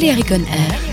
Valérie Conner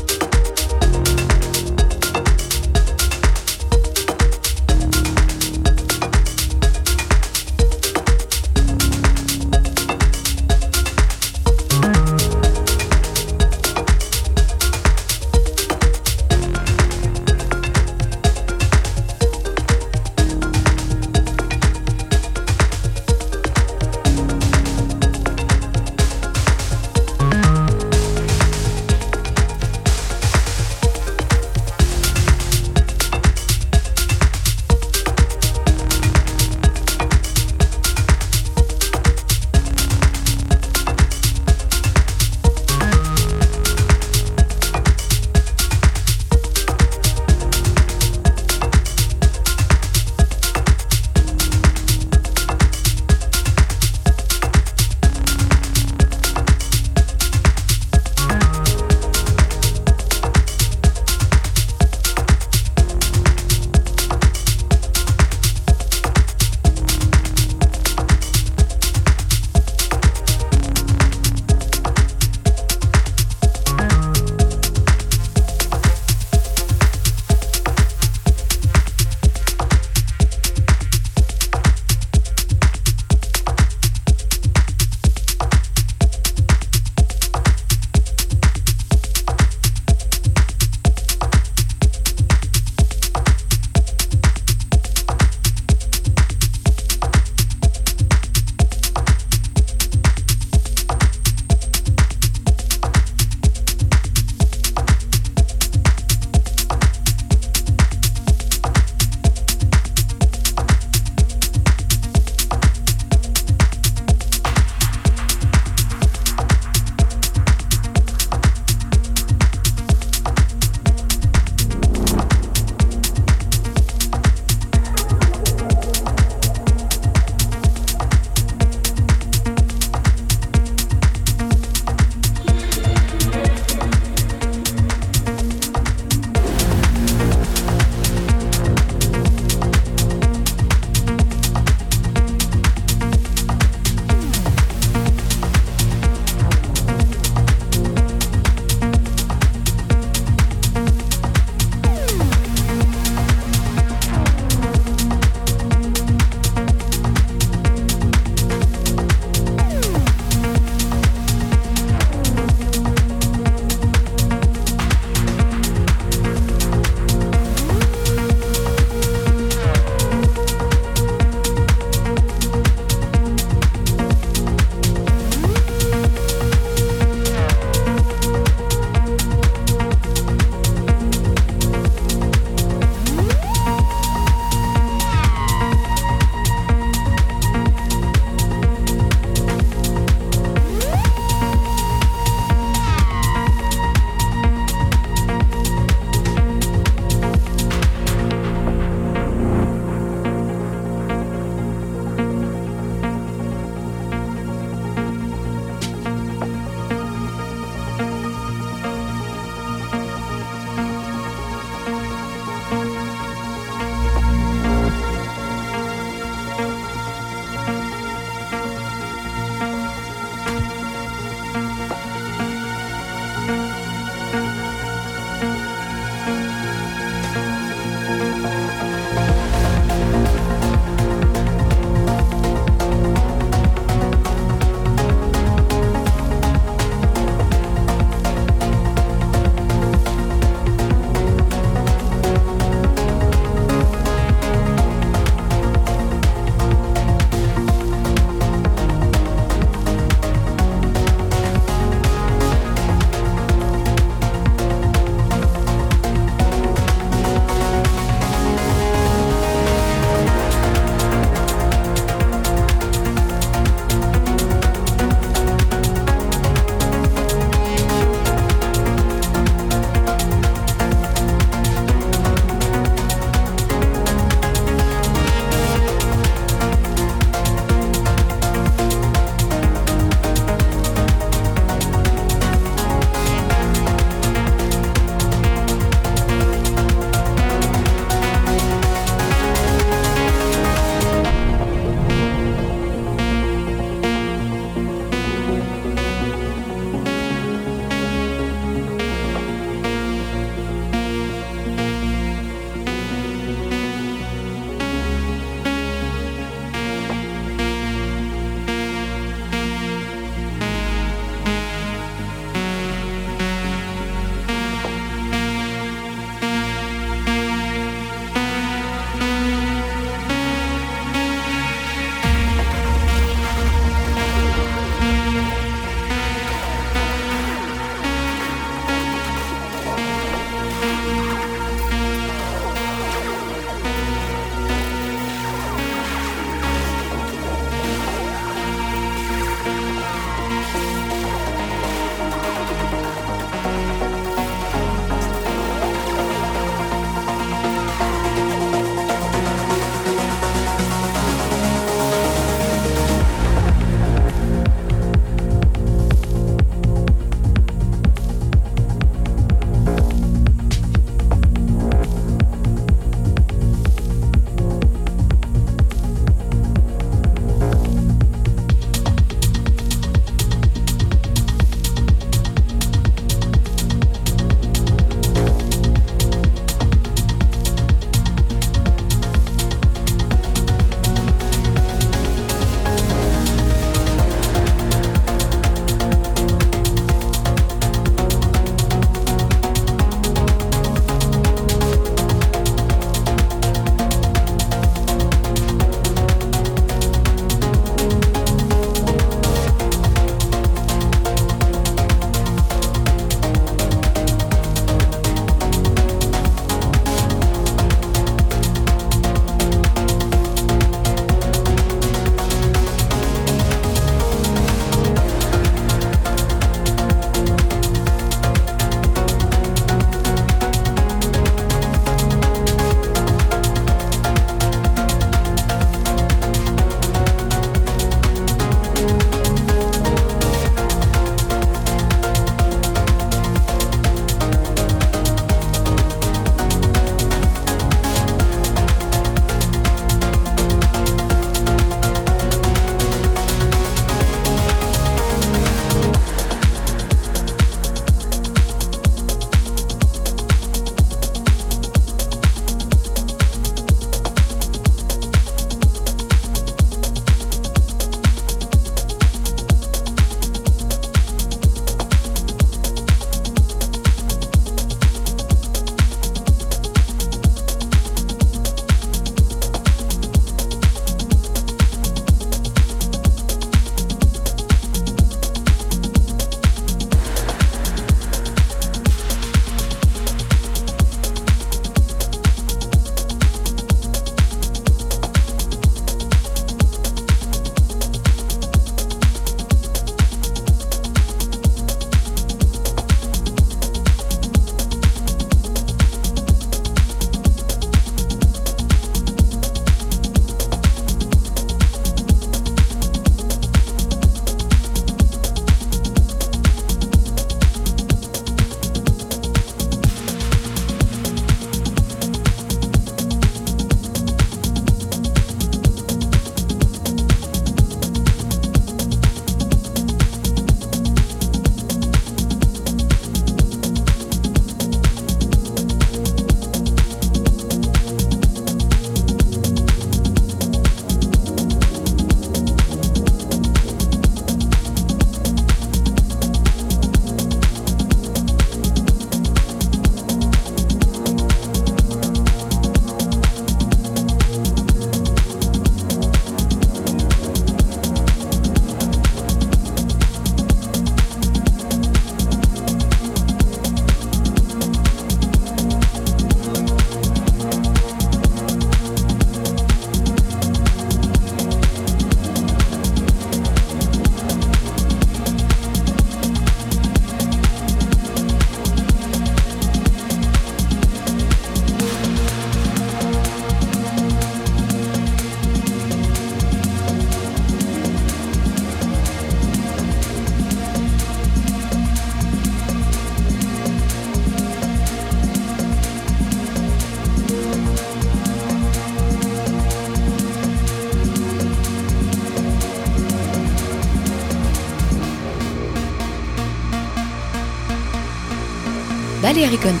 On